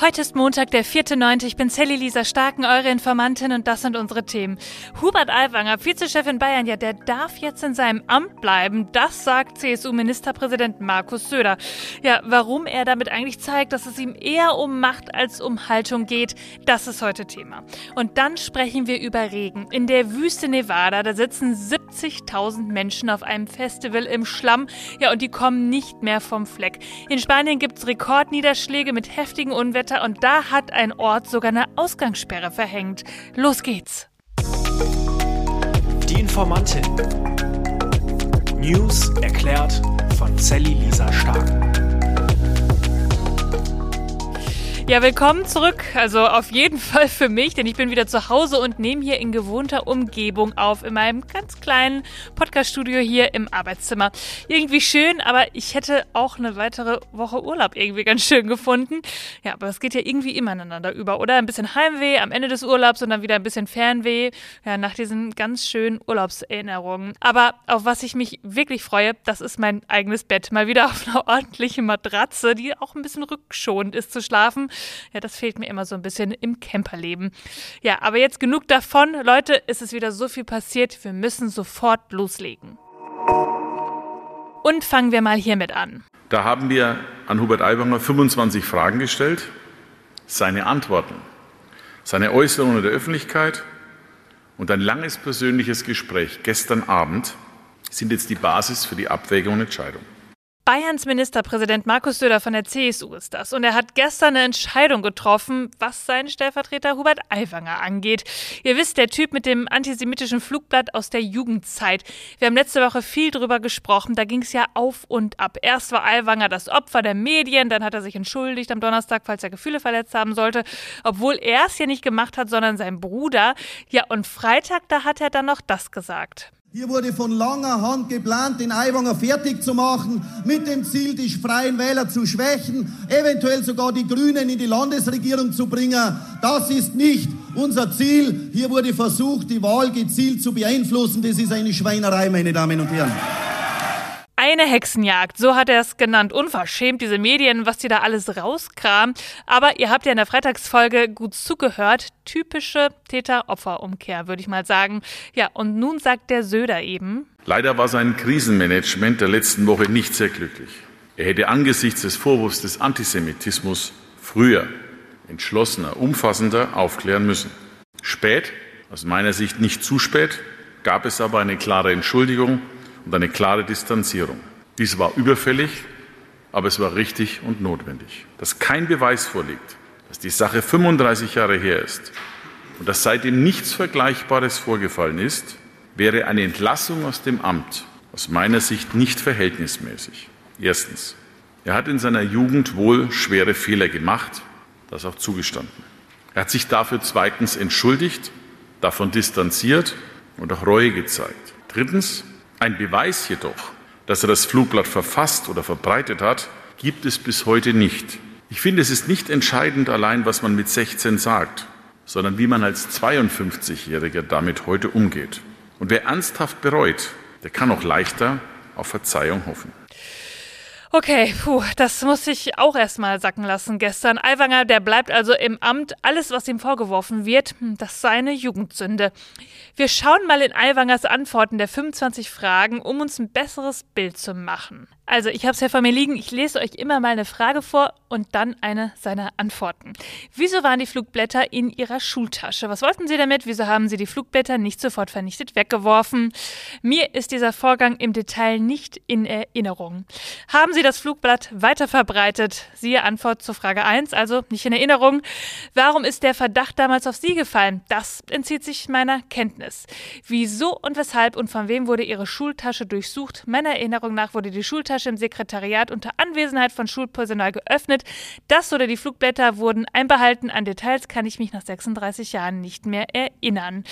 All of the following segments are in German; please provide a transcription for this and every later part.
Heute ist Montag, der 4.9. Ich bin Sally Lisa Starken, eure Informantin und das sind unsere Themen. Hubert Aiwanger, Vizechef in Bayern, ja, der darf jetzt in seinem Amt bleiben. Das sagt CSU-Ministerpräsident Markus Söder. Ja, warum er damit eigentlich zeigt, dass es ihm eher um Macht als um Haltung geht, das ist heute Thema. Und dann sprechen wir über Regen. In der Wüste Nevada, da sitzen 70.000 Menschen auf einem Festival im Schlamm. Ja, und die kommen nicht mehr vom Fleck. In Spanien gibt's Rekordniederschläge mit heftigen Unwettern Wetter und da hat ein Ort sogar eine Ausgangssperre verhängt. Los geht's. Die Informantin. News erklärt von Sally Lisa Stark. Ja, willkommen zurück. Also auf jeden Fall für mich, denn ich bin wieder zu Hause und nehme hier in gewohnter Umgebung auf, in meinem ganz kleinen Podcaststudio hier im Arbeitszimmer. Irgendwie schön, aber ich hätte auch eine weitere Woche Urlaub irgendwie ganz schön gefunden. Ja, aber es geht ja irgendwie immer ineinander über, oder? Ein bisschen Heimweh am Ende des Urlaubs und dann wieder ein bisschen Fernweh, ja, nach diesen ganz schönen Urlaubserinnerungen. Aber auf was ich mich wirklich freue, das ist mein eigenes Bett. Mal wieder auf einer ordentlichen Matratze, die auch ein bisschen rückschonend ist zu schlafen. Ja, das fehlt mir immer so ein bisschen im Camperleben. Ja, aber jetzt genug davon. Leute, es ist wieder so viel passiert. Wir müssen sofort loslegen. Und fangen wir mal hiermit an. Da haben wir an Hubert Aiwanger 25 Fragen gestellt. Seine Antworten, seine Äußerungen der Öffentlichkeit und ein langes persönliches Gespräch gestern Abend sind jetzt die Basis für die Abwägung und Entscheidung. Bayerns Ministerpräsident Markus Söder von der CSU ist das. Und er hat gestern eine Entscheidung getroffen, was seinen Stellvertreter Hubert Aiwanger angeht. Ihr wisst, der Typ mit dem antisemitischen Flugblatt aus der Jugendzeit. Wir haben letzte Woche viel drüber gesprochen. Da ging es ja auf und ab. Erst war Aiwanger das Opfer der Medien, dann hat er sich entschuldigt am Donnerstag, falls er Gefühle verletzt haben sollte. Obwohl er es ja nicht gemacht hat, sondern sein Bruder. Ja, und Freitag, da hat er dann noch das gesagt. Hier wurde von langer Hand geplant, den Aiwanger fertig zu machen, mit dem Ziel, die freien Wähler zu schwächen, eventuell sogar die Grünen in die Landesregierung zu bringen. Das ist nicht unser Ziel. Hier wurde versucht, die Wahl gezielt zu beeinflussen. Das ist eine Schweinerei, meine Damen und Herren. Eine Hexenjagd, so hat er es genannt. Unverschämt, diese Medien, was die da alles rauskramen. Aber ihr habt ja in der Freitagsfolge gut zugehört. Typische Täter-Opfer-Umkehr, würde ich mal sagen. Ja, und nun sagt der Söder eben. Leider war sein Krisenmanagement der letzten Woche nicht sehr glücklich. Er hätte angesichts des Vorwurfs des Antisemitismus früher, entschlossener, umfassender aufklären müssen. Spät, aus meiner Sicht nicht zu spät, gab es aber eine klare Entschuldigung und eine klare Distanzierung. Dies war überfällig, aber es war richtig und notwendig. Dass kein Beweis vorliegt, dass die Sache 35 Jahre her ist und dass seitdem nichts Vergleichbares vorgefallen ist, wäre eine Entlassung aus dem Amt aus meiner Sicht nicht verhältnismäßig. Erstens. Er hat in seiner Jugend wohl schwere Fehler gemacht, das auch zugestanden. Er hat sich dafür zweitens entschuldigt, davon distanziert und auch Reue gezeigt. Drittens. Ein Beweis jedoch, dass er das Flugblatt verfasst oder verbreitet hat, gibt es bis heute nicht. Ich finde, es ist nicht entscheidend allein, was man mit 16 sagt, sondern wie man als 52-Jähriger damit heute umgeht. Und wer ernsthaft bereut, der kann auch leichter auf Verzeihung hoffen. Okay, puh, das muss ich auch erstmal sacken lassen gestern. Aiwanger, der bleibt also im Amt. Alles, was ihm vorgeworfen wird, hm, das sei eine Jugendsünde. Wir schauen mal in Aiwangers Antworten der 25 Fragen, um uns ein besseres Bild zu machen. Also, ich habe es ja vor mir liegen. Ich lese euch immer mal eine Frage vor und dann eine seiner Antworten. Wieso waren die Flugblätter in Ihrer Schultasche? Was wollten Sie damit? Wieso haben Sie die Flugblätter nicht sofort vernichtet weggeworfen? Mir ist dieser Vorgang im Detail nicht in Erinnerung. Haben Sie das Flugblatt weiter verbreitet? Siehe Antwort zur Frage 1, also nicht in Erinnerung. Warum ist der Verdacht damals auf Sie gefallen? Das entzieht sich meiner Kenntnis. Wieso und weshalb und von wem wurde Ihre Schultasche durchsucht? Meiner Erinnerung nach wurde die Schultasche Schultasche im Sekretariat unter Anwesenheit von Schulpersonal geöffnet. Das oder die Flugblätter wurden einbehalten. An Details kann ich mich nach 36 Jahren nicht mehr erinnern.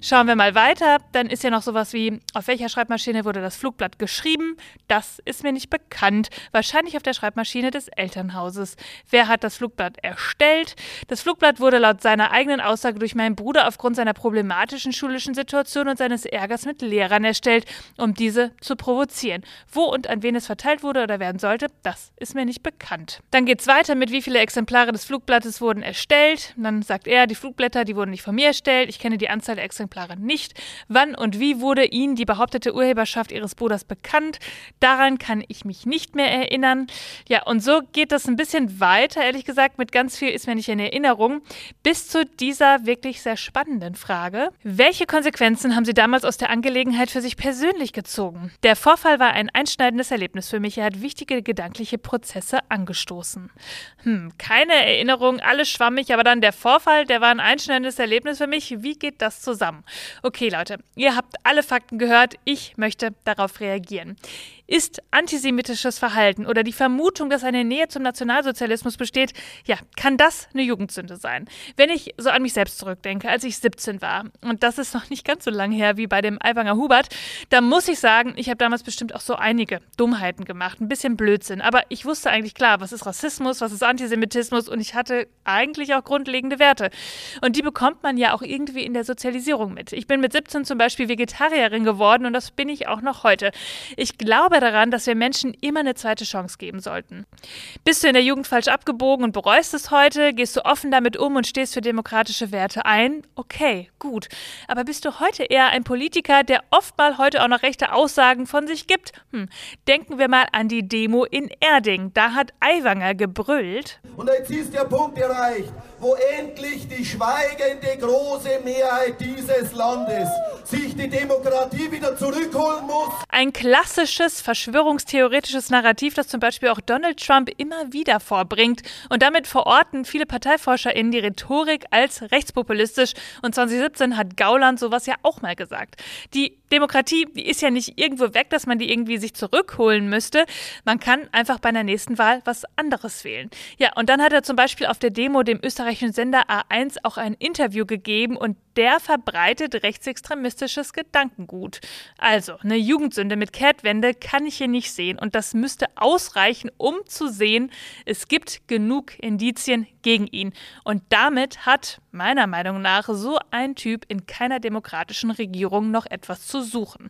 Schauen wir mal weiter. Dann ist ja noch sowas wie, auf welcher Schreibmaschine wurde das Flugblatt geschrieben? Das ist mir nicht bekannt. Wahrscheinlich auf der Schreibmaschine des Elternhauses. Wer hat das Flugblatt erstellt? Das Flugblatt wurde laut seiner eigenen Aussage durch meinen Bruder aufgrund seiner problematischen schulischen Situation und seines Ärgers mit Lehrern erstellt, um diese zu provozieren. Wo und an wen es verteilt wurde oder werden sollte, das ist mir nicht bekannt. Dann geht es weiter mit, wie viele Exemplare des Flugblattes wurden erstellt. Dann sagt er, die Flugblätter, die wurden nicht von mir erstellt. Ich kenne die Anzahl der Exemplare nicht. Wann und wie wurde Ihnen die behauptete Urheberschaft Ihres Bruders bekannt? Daran kann ich mich nicht mehr erinnern. Ja, und so geht das ein bisschen weiter, ehrlich gesagt, mit ganz viel ist mir nicht in Erinnerung, bis zu dieser wirklich sehr spannenden Frage. Welche Konsequenzen haben Sie damals aus der Angelegenheit für sich persönlich gezogen? Der Vorfall war ein einschneidendes Erlebnis für mich. Er hat wichtige gedankliche Prozesse angestoßen. Hm, keine Erinnerung, alles schwammig, aber dann der Vorfall, der war ein einschneidendes Erlebnis für mich. Wie geht das zusammen? Okay, Leute, ihr habt alle Fakten gehört. Ich möchte darauf reagieren. Ist antisemitisches Verhalten oder die Vermutung, dass eine Nähe zum Nationalsozialismus besteht, ja, kann das eine Jugendsünde sein. Wenn ich so an mich selbst zurückdenke, als ich 17 war, und das ist noch nicht ganz so lang her wie bei dem Aiwanger Hubert, da muss ich sagen, ich habe damals bestimmt auch so einige Dummheiten gemacht, ein bisschen Blödsinn, aber ich wusste eigentlich klar, was ist Rassismus, was ist Antisemitismus und ich hatte eigentlich auch grundlegende Werte. Und die bekommt man ja auch irgendwie in der Sozialisierung mit. Ich bin mit 17 zum Beispiel Vegetarierin geworden und das bin ich auch noch heute. Ich glaube daran, dass wir Menschen immer eine zweite Chance geben sollten. Bist du in der Jugend falsch abgebogen und bereust es heute? Gehst du offen damit um und stehst für demokratische Werte ein? Okay, gut. Aber bist du heute eher ein Politiker, der oftmal heute auch noch rechte Aussagen von sich gibt? Hm. Denken wir mal an die Demo in Erding. Da hat Aiwanger gebrüllt. Und jetzt ist der Punkt erreicht, wo endlich die schweigende große Mehrheit dieses Landes sich die Demokratie wieder zurückholen muss. Ein klassisches verschwörungstheoretisches Narrativ, das zum Beispiel auch Donald Trump immer wieder vorbringt. Und damit verorten viele ParteiforscherInnen die Rhetorik als rechtspopulistisch. Und 2017 hat Gauland sowas ja auch mal gesagt. Die Demokratie, die ist ja nicht irgendwo weg, dass man die irgendwie sich zurückholen müsste. Man kann einfach bei der nächsten Wahl was anderes wählen. Ja, und dann hat er zum Beispiel auf der Demo dem österreichischen Sender A1 auch ein Interview gegeben und der verbreitet rechtsextremistisches Gedankengut. Also, eine Jugendsünde mit Kehrtwende kann ich hier nicht sehen und das müsste ausreichen, um zu sehen, es gibt genug Indizien gegen ihn. Und damit hat meiner Meinung nach so ein Typ in keiner demokratischen Regierung noch etwas zu suchen.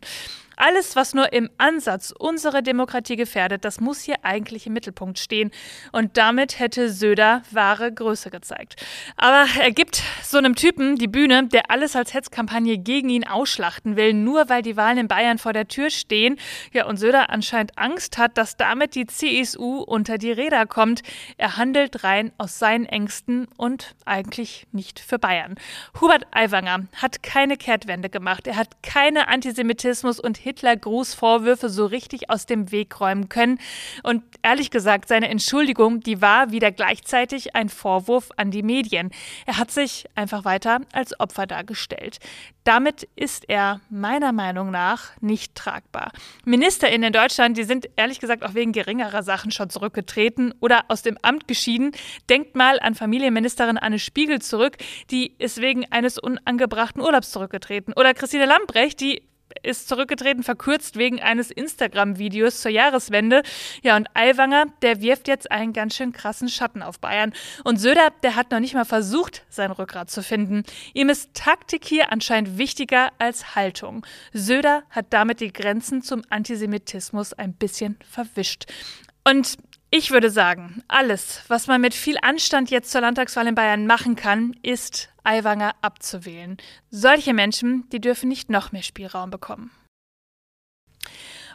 Alles, was nur im Ansatz unsere Demokratie gefährdet, das muss hier eigentlich im Mittelpunkt stehen. Und damit hätte Söder wahre Größe gezeigt. Aber er gibt so einem Typen die Bühne, der alles als Hetzkampagne gegen ihn ausschlachten will, nur weil die Wahlen in Bayern vor der Tür stehen. Ja, und Söder anscheinend Angst hat, dass damit die CSU unter die Räder kommt. Er handelt rein aus seinen Ängsten und eigentlich nicht für Bayern. Hubert Aiwanger hat keine Kehrtwende gemacht. Er hat keine Antisemitismus und Hitler-Grußvorwürfe so richtig aus dem Weg räumen können. Und ehrlich gesagt, seine Entschuldigung, die war wieder gleichzeitig ein Vorwurf an die Medien. Er hat sich einfach weiter als Opfer dargestellt. Damit ist er meiner Meinung nach nicht tragbar. MinisterInnen in Deutschland, die sind ehrlich gesagt auch wegen geringerer Sachen schon zurückgetreten oder aus dem Amt geschieden. Denkt mal an Familienministerin Anne Spiegel zurück, die ist wegen eines unangebrachten Urlaubs zurückgetreten. Oder Christine Lambrecht, die ist zurückgetreten, verkürzt wegen eines Instagram-Videos zur Jahreswende. Ja, und Aiwanger, der wirft jetzt einen ganz schön krassen Schatten auf Bayern. Und Söder, der hat noch nicht mal versucht, sein Rückgrat zu finden. Ihm ist Taktik hier anscheinend wichtiger als Haltung. Söder hat damit die Grenzen zum Antisemitismus ein bisschen verwischt. Und ich würde sagen, alles, was man mit viel Anstand jetzt zur Landtagswahl in Bayern machen kann, ist Aiwanger abzuwählen. Solche Menschen, die dürfen nicht noch mehr Spielraum bekommen.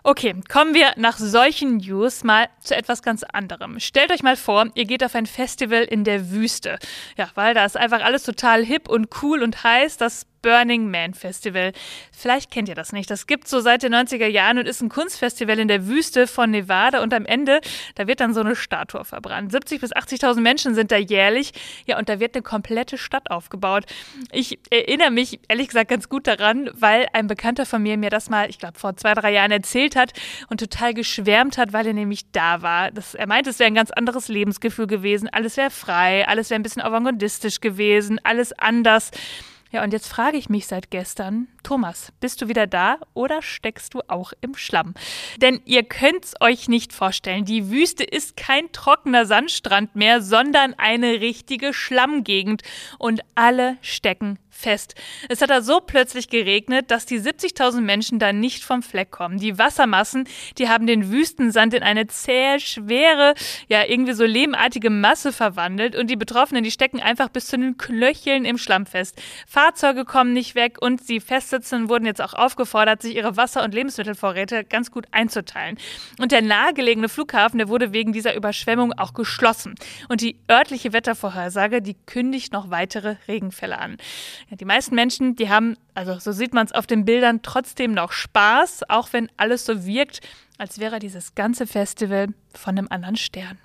Okay, kommen wir nach solchen News mal zu etwas ganz anderem. Stellt euch mal vor, ihr geht auf ein Festival in der Wüste. Ja, weil da ist einfach alles total hip und cool und heiß. Das Burning Man Festival. Vielleicht kennt ihr das nicht. Das gibt so seit den 90er Jahren und ist ein Kunstfestival in der Wüste von Nevada und am Ende, da wird dann so eine Statue verbrannt. 70 bis 80.000 Menschen sind da jährlich. Ja, und da wird eine komplette Stadt aufgebaut. Ich erinnere mich ehrlich gesagt ganz gut daran, weil ein Bekannter von mir mir das mal, ich glaube, vor zwei, drei Jahren erzählt hat und total geschwärmt hat, weil er nämlich da war. Das, er meinte, es wäre ein ganz anderes Lebensgefühl gewesen. Alles wäre frei, alles wäre ein bisschen avantgardistisch gewesen, alles anders. Ja, und jetzt frage ich mich seit gestern, Thomas, bist du wieder da oder steckst du auch im Schlamm? Denn ihr könnt's euch nicht vorstellen, die Wüste ist kein trockener Sandstrand mehr, sondern eine richtige Schlammgegend und alle stecken fest. Es hat da so plötzlich geregnet, dass die 70.000 Menschen da nicht vom Fleck kommen. Die Wassermassen, die haben den Wüstensand in eine zähe, schwere, ja irgendwie so lehmartige Masse verwandelt und die Betroffenen, die stecken einfach bis zu den Knöcheln im Schlamm fest. Fahrzeuge kommen nicht weg und die Festsitzenden wurden jetzt auch aufgefordert, sich ihre Wasser- und Lebensmittelvorräte ganz gut einzuteilen. Und der nahegelegene Flughafen, der wurde wegen dieser Überschwemmung auch geschlossen. Und die örtliche Wettervorhersage, die kündigt noch weitere Regenfälle an. Ja, die meisten Menschen, die haben, also so sieht man es auf den Bildern, trotzdem noch Spaß, auch wenn alles so wirkt, als wäre dieses ganze Festival von einem anderen Stern.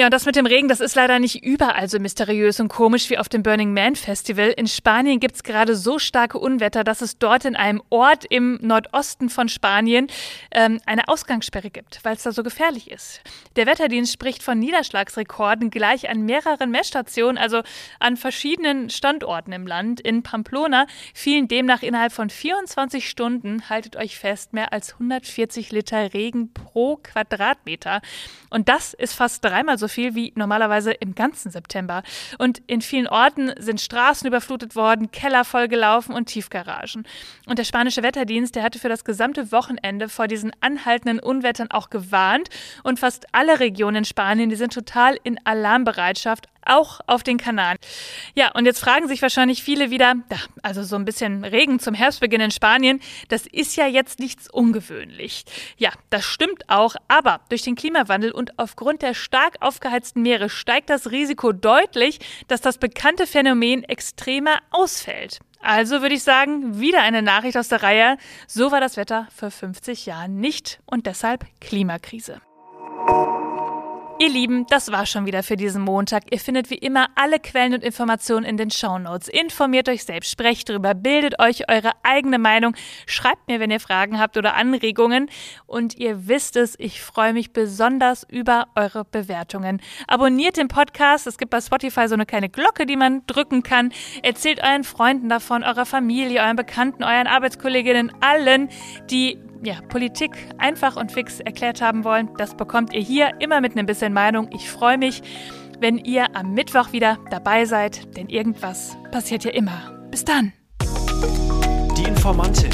Ja, und das mit dem Regen, das ist leider nicht überall so mysteriös und komisch wie auf dem Burning Man Festival. In Spanien gibt es gerade so starke Unwetter, dass es dort in einem Ort im Nordosten von Spanien ähm, eine Ausgangssperre gibt, weil es da so gefährlich ist. Der Wetterdienst spricht von Niederschlagsrekorden gleich an mehreren Messstationen, also an verschiedenen Standorten im Land. In Pamplona fielen demnach innerhalb von 24 Stunden, haltet euch fest, mehr als 140 Liter Regen pro Quadratmeter. Und das ist fast dreimal so viel wie normalerweise im ganzen September. Und in vielen Orten sind Straßen überflutet worden, Keller vollgelaufen und Tiefgaragen. Und der spanische Wetterdienst, der hatte für das gesamte Wochenende vor diesen anhaltenden Unwettern auch gewarnt. Und fast alle Regionen in Spanien, die sind total in Alarmbereitschaft, auch auf den Kanaren. Ja, und jetzt fragen sich wahrscheinlich viele wieder, also so ein bisschen Regen zum Herbstbeginn in Spanien, das ist ja jetzt nichts ungewöhnlich. Ja, das stimmt auch, aber durch den Klimawandel und aufgrund der stark aufgeheizten Meere steigt das Risiko deutlich, dass das bekannte Phänomen extremer ausfällt. Also würde ich sagen, wieder eine Nachricht aus der Reihe. So war das Wetter vor 50 Jahren nicht und deshalb Klimakrise. Ihr Lieben, das war schon wieder für diesen Montag. Ihr findet wie immer alle Quellen und Informationen in den Shownotes. Informiert euch selbst, sprecht drüber, bildet euch eure eigene Meinung, schreibt mir, wenn ihr Fragen habt oder Anregungen. Und ihr wisst es, ich freue mich besonders über eure Bewertungen. Abonniert den Podcast. Es gibt bei Spotify so eine kleine Glocke, die man drücken kann. Erzählt euren Freunden davon, eurer Familie, euren Bekannten, euren Arbeitskolleginnen, allen, die ja, Politik einfach und fix erklärt haben wollen. Das bekommt ihr hier immer mit einem bisschen Meinung. Ich freue mich, wenn ihr am Mittwoch wieder dabei seid, denn irgendwas passiert ja immer. Bis dann. Die Informantin.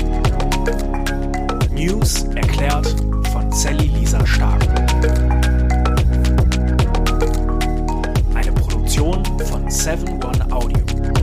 News erklärt von Sally Lisa Stark. Eine Produktion von 7 One Audio.